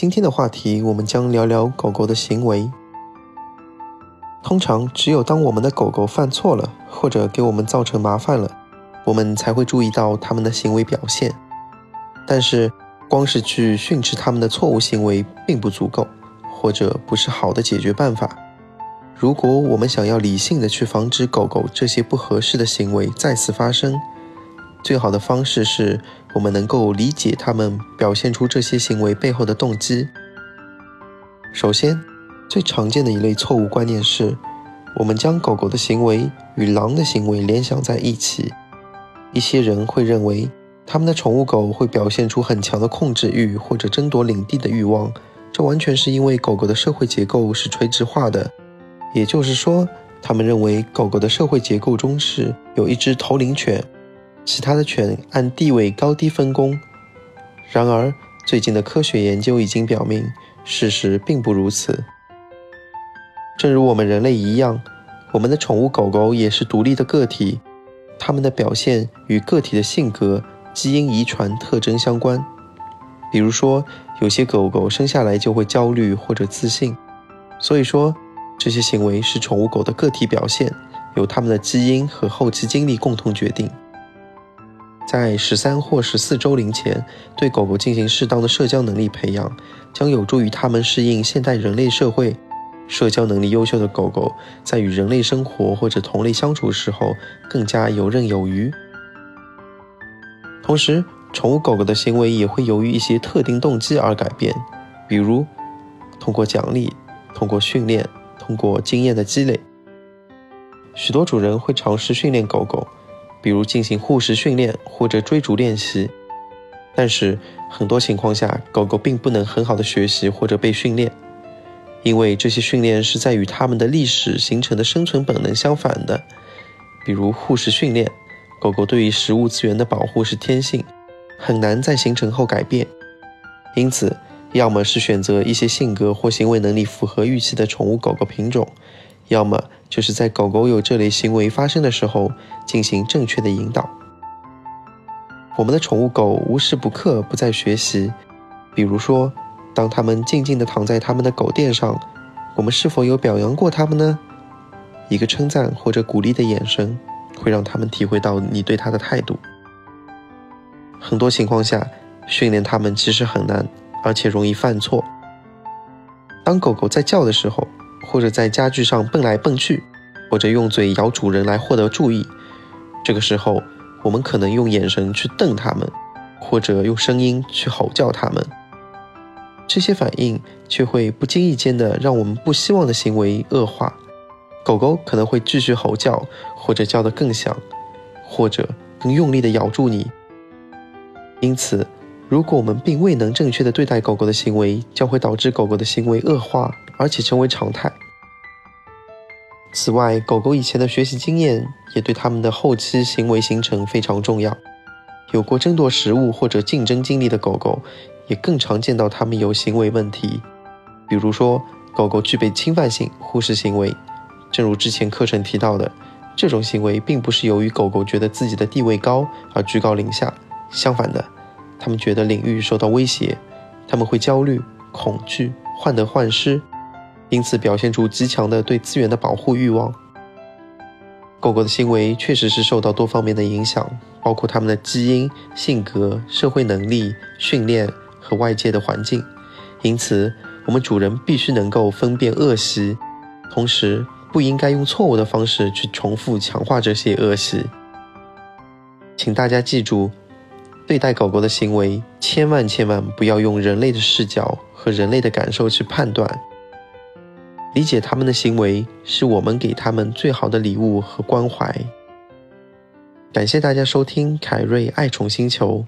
今天的话题，我们将聊聊狗狗的行为。通常，只有当我们的狗狗犯错了，或者给我们造成麻烦了，我们才会注意到它们的行为表现。但是，光是去训斥它们的错误行为并不足够，或者不是好的解决办法。如果我们想要理性的去防止狗狗这些不合适的行为再次发生，最好的方式是我们能够理解它们表现出这些行为背后的动机。首先，最常见的一类错误观念是，我们将狗狗的行为与狼的行为联想在一起。一些人会认为，他们的宠物狗会表现出很强的控制欲或者争夺领地的欲望，这完全是因为狗狗的社会结构是垂直化的。也就是说，他们认为狗狗的社会结构中是有一只头领犬，其他的犬按地位高低分工。然而，最近的科学研究已经表明，事实并不如此。正如我们人类一样，我们的宠物狗狗也是独立的个体，它们的表现与个体的性格、基因遗传特征相关。比如说，有些狗狗生下来就会焦虑或者自信，所以说。这些行为是宠物狗的个体表现，由它们的基因和后期经历共同决定。在十三或十四周龄前，对狗狗进行适当的社交能力培养，将有助于它们适应现代人类社会。社交能力优秀的狗狗在与人类生活或者同类相处时候更加游刃有余。同时，宠物狗狗的行为也会由于一些特定动机而改变，比如通过奖励，通过训练。通过经验的积累，许多主人会尝试训练狗狗，比如进行护食训练或者追逐练习。但是很多情况下，狗狗并不能很好的学习或者被训练，因为这些训练是在与它们的历史形成的生存本能相反的。比如护食训练，狗狗对于食物资源的保护是天性，很难在形成后改变。因此。要么是选择一些性格或行为能力符合预期的宠物狗狗品种，要么就是在狗狗有这类行为发生的时候进行正确的引导。我们的宠物狗无时不刻不在学习，比如说，当它们静静地躺在它们的狗垫上，我们是否有表扬过它们呢？一个称赞或者鼓励的眼神，会让它们体会到你对它的态度。很多情况下，训练它们其实很难。而且容易犯错。当狗狗在叫的时候，或者在家具上蹦来蹦去，或者用嘴咬主人来获得注意，这个时候我们可能用眼神去瞪它们，或者用声音去吼叫它们。这些反应却会不经意间的让我们不希望的行为恶化。狗狗可能会继续吼叫，或者叫得更响，或者更用力的咬住你。因此。如果我们并未能正确的对待狗狗的行为，将会导致狗狗的行为恶化，而且成为常态。此外，狗狗以前的学习经验也对它们的后期行为形成非常重要。有过争夺食物或者竞争经历的狗狗，也更常见到它们有行为问题，比如说狗狗具备侵犯性忽视行为。正如之前课程提到的，这种行为并不是由于狗狗觉得自己的地位高而居高临下，相反的。他们觉得领域受到威胁，他们会焦虑、恐惧、患得患失，因此表现出极强的对资源的保护欲望。狗狗的行为确实是受到多方面的影响，包括它们的基因、性格、社会能力、训练和外界的环境。因此，我们主人必须能够分辨恶习，同时不应该用错误的方式去重复强化这些恶习。请大家记住。对待狗狗的行为，千万千万不要用人类的视角和人类的感受去判断。理解他们的行为，是我们给他们最好的礼物和关怀。感谢大家收听凯瑞爱宠星球。